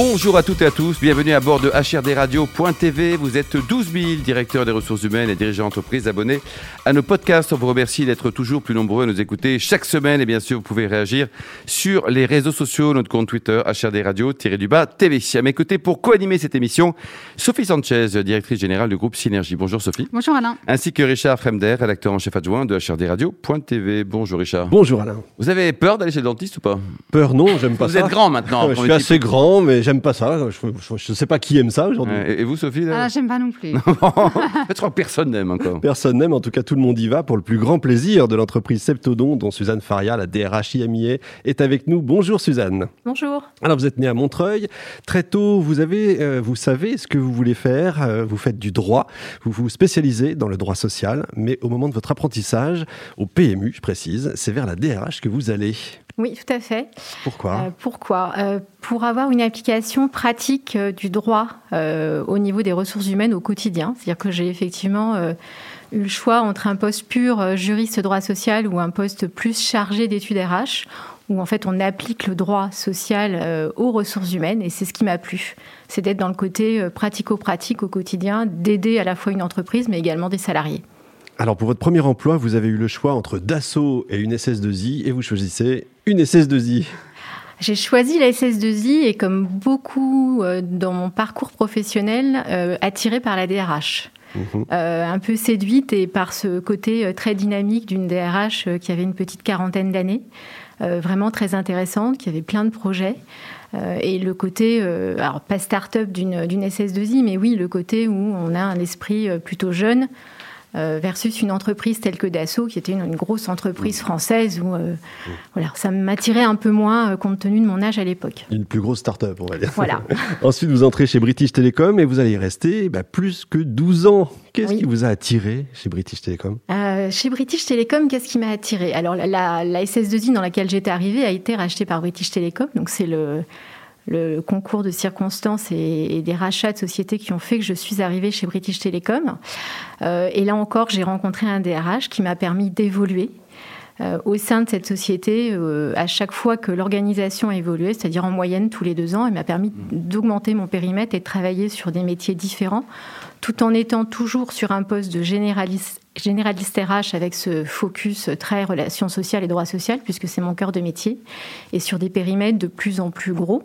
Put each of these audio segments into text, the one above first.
Bonjour à toutes et à tous, bienvenue à bord de HRDRadio.tv. Vous êtes 12 000 directeurs des ressources humaines et dirigeants d'entreprise abonnés à nos podcasts. On vous remercie d'être toujours plus nombreux à nous écouter chaque semaine. Et bien sûr, vous pouvez réagir sur les réseaux sociaux, notre compte Twitter, HRDRadio-du-bas TV. À mes côtés, pour co-animer cette émission, Sophie Sanchez, directrice générale du groupe Synergie. Bonjour Sophie. Bonjour Alain. Ainsi que Richard Fremder, rédacteur en chef adjoint de HRDRadio.tv. Bonjour Richard. Bonjour Alain. Vous avez peur d'aller chez le dentiste ou pas? Peur non, j'aime pas vous ça. Vous êtes grand maintenant. je suis assez grand, mais j'aime pas ça. Je ne sais pas qui aime ça aujourd'hui. et vous, Sophie là ah, J'aime pas non plus. je crois que personne n'aime encore. Personne n'aime. En tout cas, tout le monde y va pour le plus grand plaisir de l'entreprise Septodon, dont Suzanne Faria, la DRH IMIA, est avec nous. Bonjour Suzanne. Bonjour. Alors, vous êtes née à Montreuil. Très tôt, vous, avez, euh, vous savez ce que vous voulez faire. Euh, vous faites du droit. Vous vous spécialisez dans le droit social. Mais au moment de votre apprentissage, au PMU, je précise, c'est vers la DRH que vous allez. Oui, tout à fait. Pourquoi euh, Pourquoi? Euh, Pour avoir une application pratique euh, du droit euh, au niveau des ressources humaines au quotidien. C'est-à-dire que j'ai effectivement eu le choix entre un poste pur juriste droit social ou un poste plus chargé d'études RH, où en fait on applique le droit social aux ressources humaines. Et c'est ce qui m'a plu. C'est d'être dans le côté pratico-pratique au quotidien, d'aider à la fois une entreprise, mais également des salariés. Alors pour votre premier emploi, vous avez eu le choix entre Dassault et une SS2I et vous choisissez une SS2I. J'ai choisi la SS2I et comme beaucoup euh, dans mon parcours professionnel, euh, attirée par la DRH. Mmh. Euh, un peu séduite et par ce côté euh, très dynamique d'une DRH qui avait une petite quarantaine d'années, vraiment très intéressante, qui avait plein de projets. Et le côté, alors pas start-up d'une SS2I, mais oui, le côté où on a un esprit plutôt jeune, versus une entreprise telle que Dassault, qui était une, une grosse entreprise française où euh, voilà, ça m'attirait un peu moins euh, compte tenu de mon âge à l'époque. Une plus grosse start-up, on va dire. Voilà. Ensuite, vous entrez chez British Telecom et vous allez y rester bah, plus que 12 ans. Qu'est-ce Oui. qui vous a attiré chez British Telecom? Euh, chez British Telecom, qu'est-ce qui m'a attiré? Alors, la, la, la SS2I dans laquelle j'étais arrivée a été rachetée par British Telecom, donc c'est le, le concours de circonstances et, des rachats de sociétés qui ont fait que je suis arrivée chez British Telecom. Euh, et là encore, j'ai rencontré un DRH qui m'a permis d'évoluer. Euh, au sein de cette société, euh, à chaque fois que l'organisation a évolué, c'est-à-dire en moyenne tous les deux ans, il m'a permis d'augmenter mon périmètre et de travailler sur des métiers différents, tout en étant toujours sur un poste de généraliste, RH avec ce focus très relations sociales et droit social, puisque c'est mon cœur de métier, et sur des périmètres de plus en plus gros.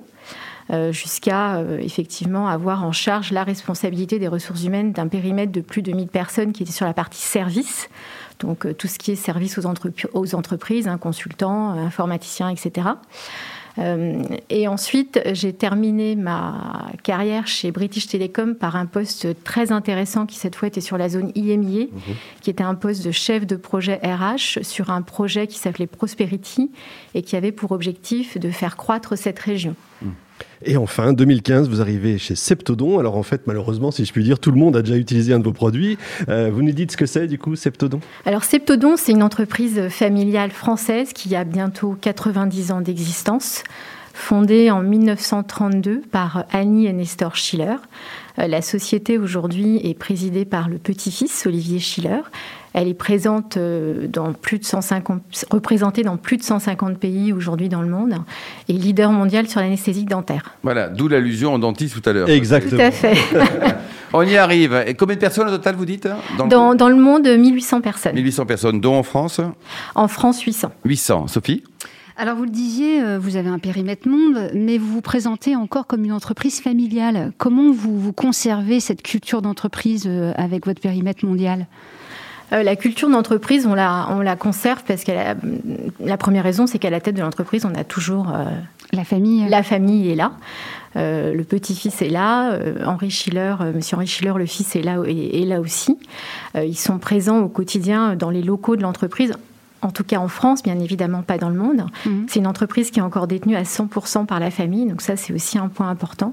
Euh, jusqu'à euh, effectivement avoir en charge la responsabilité des ressources humaines d'un périmètre de plus de 1000 personnes qui était sur la partie service, donc euh, tout ce qui est service aux, entrep aux entreprises, hein, consultants, informaticiens, etc. Euh, et ensuite, j'ai terminé ma carrière chez British Telecom par un poste très intéressant qui cette fois était sur la zone IMIA, mmh. qui était un poste de chef de projet RH sur un projet qui s'appelait Prosperity et qui avait pour objectif de faire croître cette région. Mmh. Et enfin, 2015, vous arrivez chez Septodon. Alors en fait, malheureusement, si je puis dire, tout le monde a déjà utilisé un de vos produits. Euh, vous nous dites ce que c'est du coup, Septodon? Alors Septodon, c'est une entreprise familiale française qui a bientôt 90 ans d'existence, fondée en 1932 par Annie et Nestor Schiller. Euh, la société aujourd'hui est présidée par le petit-fils Olivier Schiller. Elle est présente euh, dans plus de 150, représentée dans plus de 150 pays aujourd'hui dans le monde et leader mondial sur l'anesthésie dentaire. Voilà, d'où l'allusion en dentiste tout à l'heure. Exactement. Tout à fait. On y arrive. Et combien de personnes au total, vous dites dans, dans, le... dans le monde, 1800 personnes. 1800 personnes, dont en France En France, 800. 800. Sophie? Alors vous le disiez, euh, vous avez un périmètre monde, mais vous vous présentez encore comme une entreprise familiale. Comment vous, vous conservez cette culture d'entreprise euh, avec votre périmètre mondial? Euh, la culture d'entreprise, on la, on la conserve parce que la première raison, c'est qu'à la tête de l'entreprise, on a toujours euh, la famille. La famille est là. Euh, le petit-fils est là. Euh, Henri Schiller, Monsieur Henri Schiller, le fils est là, est, est là aussi. Ils sont présents au quotidien dans les locaux de l'entreprise en tout cas en France, bien évidemment pas dans le monde. Mmh. C'est une entreprise qui est encore détenue à 100% par la famille, donc ça c'est aussi un point important.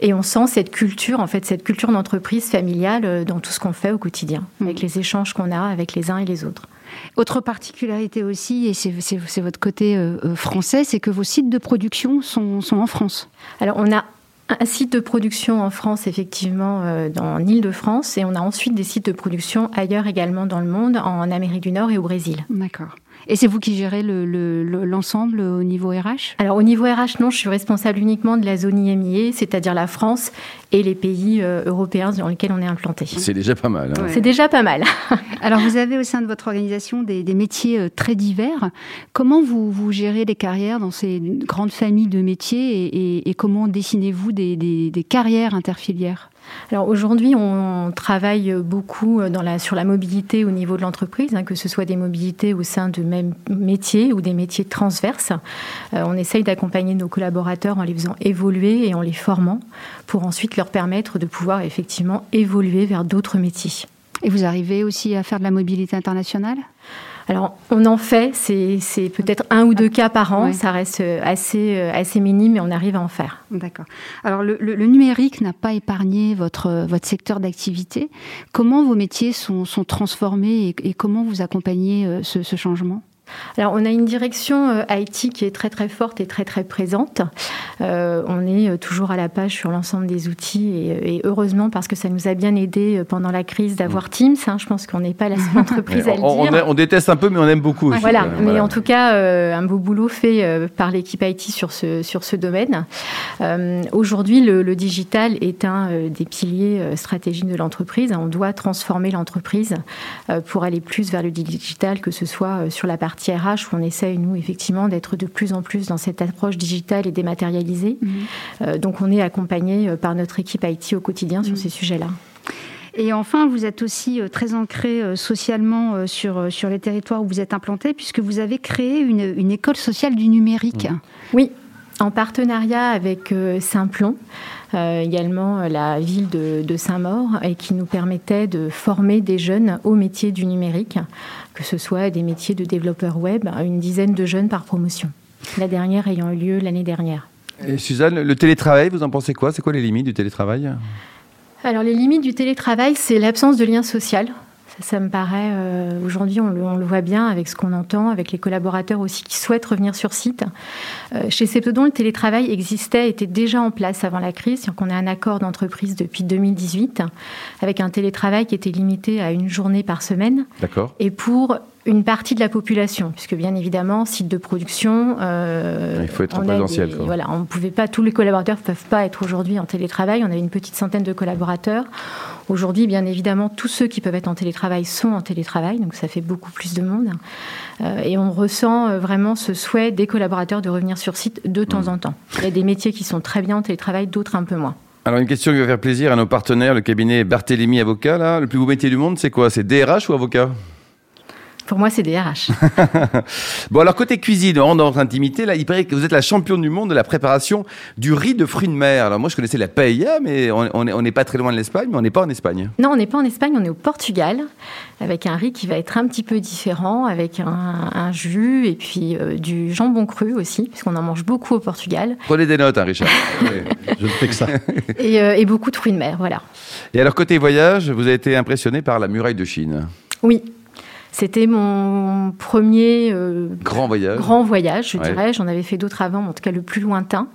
Et on sent cette culture, en fait, cette culture d'entreprise familiale euh, dans tout ce qu'on fait au quotidien, mmh. avec les échanges qu'on a avec les uns et les autres. Autre particularité aussi, et c'est votre côté euh, français, c'est que vos sites de production sont, sont en France. Alors on a un site de production en France, effectivement, euh, dans l'Île-de-France, et on a ensuite des sites de production ailleurs également dans le monde, en Amérique du Nord et au Brésil. D'accord. Et c'est vous qui gérez l'ensemble le, au niveau RH Alors au niveau RH, non, je suis responsable uniquement de la zone IMIE, c'est-à-dire la France et les pays euh, européens dans lesquels on est implanté. C'est déjà pas mal. Hein. C'est déjà pas mal. Alors vous avez au sein de votre organisation des, des métiers euh, très divers. Comment vous, vous, gérez les carrières dans ces grandes familles de métiers et, et, et comment dessinez-vous des, des, des carrières interfilières? Alors aujourd'hui, on travaille beaucoup la, sur la mobilité au niveau de l'entreprise, hein, que ce soit des mobilités au sein de même métiers ou des métiers transverses. Euh, on essaye d'accompagner nos collaborateurs en les faisant évoluer et en les formant pour ensuite leur permettre de pouvoir effectivement évoluer vers d'autres métiers. Et vous arrivez aussi à faire de la mobilité internationale? Alors, on en fait, c'est peut-être un ou deux cas par an, ça reste assez, euh, assez minime, mais on arrive à en faire. D'accord. Alors, le, numérique n'a pas épargné votre, votre secteur d'activité. Comment vos métiers sont, sont transformés et, comment vous accompagnez euh, ce changement? Alors, on a une direction euh, IT qui est très très forte et très très présente. Euh, on est euh, toujours à la page sur l'ensemble des outils et, heureusement parce que ça nous a bien aidé pendant la crise d'avoir mm. Teams. Hein. je pense qu'on n'est pas la seule entreprise à le dire. On, déteste un peu, mais on aime beaucoup. Aussi. Voilà, mais en tout cas, un beau boulot fait par l'équipe IT sur ce, sur ce domaine. Aujourd'hui, le, digital est un des piliers stratégiques de l'entreprise. On doit transformer l'entreprise pour aller plus vers le digital, que ce soit sur la partie RH où on essaye, nous, effectivement, d'être de plus en plus dans cette approche digitale et dématérialisée. Mhm. Euh, donc, on est accompagné euh, par notre équipe IT au quotidien sur mhm. ces sujets-là. Et enfin, vous êtes aussi euh, très ancré socialement sur, sur les territoires où vous êtes implanté, puisque vous avez créé une, une école sociale du numérique. Oui, en partenariat avec Saint-Plon, également la ville de, de Saint-Maur, et qui nous permettait de former des jeunes au métier du numérique que ce soit des métiers de développeur web, une dizaine de jeunes par promotion. La dernière ayant eu lieu l'année dernière. Et Suzanne, le télétravail, vous en pensez quoi? C'est quoi les limites du télétravail? Alors les limites du télétravail, c'est l'absence de lien social. Ça, me paraît, euh, aujourd'hui, on, le, voit bien avec ce qu'on entend, avec les collaborateurs aussi qui souhaitent revenir sur site. Euh, chez Septodon, le télétravail existait, était déjà en place avant la crise. C'est-à-dire qu'on a un accord d'entreprise depuis 2018 avec un télétravail qui était limité à une journée par semaine. D'accord. Et pour une partie de la population, puisque bien évidemment, site de production. Euh, il faut être en présentiel. voilà, on pouvait pas, tous les collaborateurs ne peuvent pas être aujourd'hui en télétravail. On avait une petite centaine de collaborateurs. Aujourd'hui, bien évidemment, tous ceux qui peuvent être en télétravail sont en télétravail, donc ça fait beaucoup plus de monde. Euh, et on ressent euh, vraiment ce souhait des collaborateurs de revenir sur site de temps mmh. en temps. Il y a des métiers qui sont très bien en télétravail, d'autres un peu moins. Alors une question qui va faire plaisir à nos partenaires, le cabinet Barthélemy Avocat, là, le plus beau métier du monde, c'est quoi? C'est DRH ou avocat? Pour moi, c'est des RH. bon, alors côté cuisine, en notre intimité, là, il paraît que vous êtes la championne du monde de la préparation du riz de fruits de mer. Alors moi, je connaissais la paella, mais on n'est pas très loin de l'Espagne, mais on n'est pas en Espagne. Non, on n'est pas en Espagne, on est au Portugal, avec un riz qui va être un petit peu différent, avec un, jus et puis euh, du jambon cru aussi, puisqu'on en mange beaucoup au Portugal. Prenez des notes, hein, Richard. je ne fais que ça. Et, euh, et beaucoup de fruits de mer, voilà. Et alors côté voyage, vous avez été impressionné par la muraille de Chine. Oui, c'était mon premier euh, grand voyage. Grand voyage, je dirais. J'en avais fait d'autres avant, mais en tout cas le plus lointain.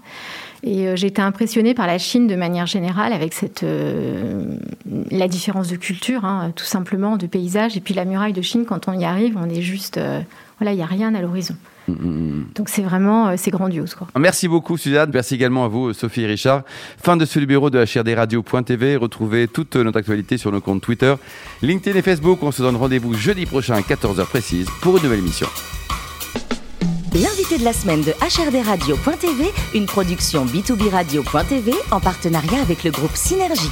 Et euh, j'ai été impressionnée par la Chine de manière générale, avec cette, euh, la différence de culture, hein, tout simplement, de paysage. Et puis la muraille de Chine, quand on y arrive, on est juste. voilà, il n'y a rien à l'horizon. Mm, mm, mm. Donc c'est vraiment euh, c'est grandiose. Quoi. Merci beaucoup Suzanne, merci également à vous Sophie et Richard. Fin de ce numéro de HRDRadio.tv. Retrouvez toute notre actualité sur nos comptes Twitter, LinkedIn et Facebook. On se donne rendez-vous jeudi prochain à 14h précise pour une nouvelle émission. L'invité de la semaine de HRDRadio.tv, une production B2B Radio.tv en partenariat avec le groupe Synergie.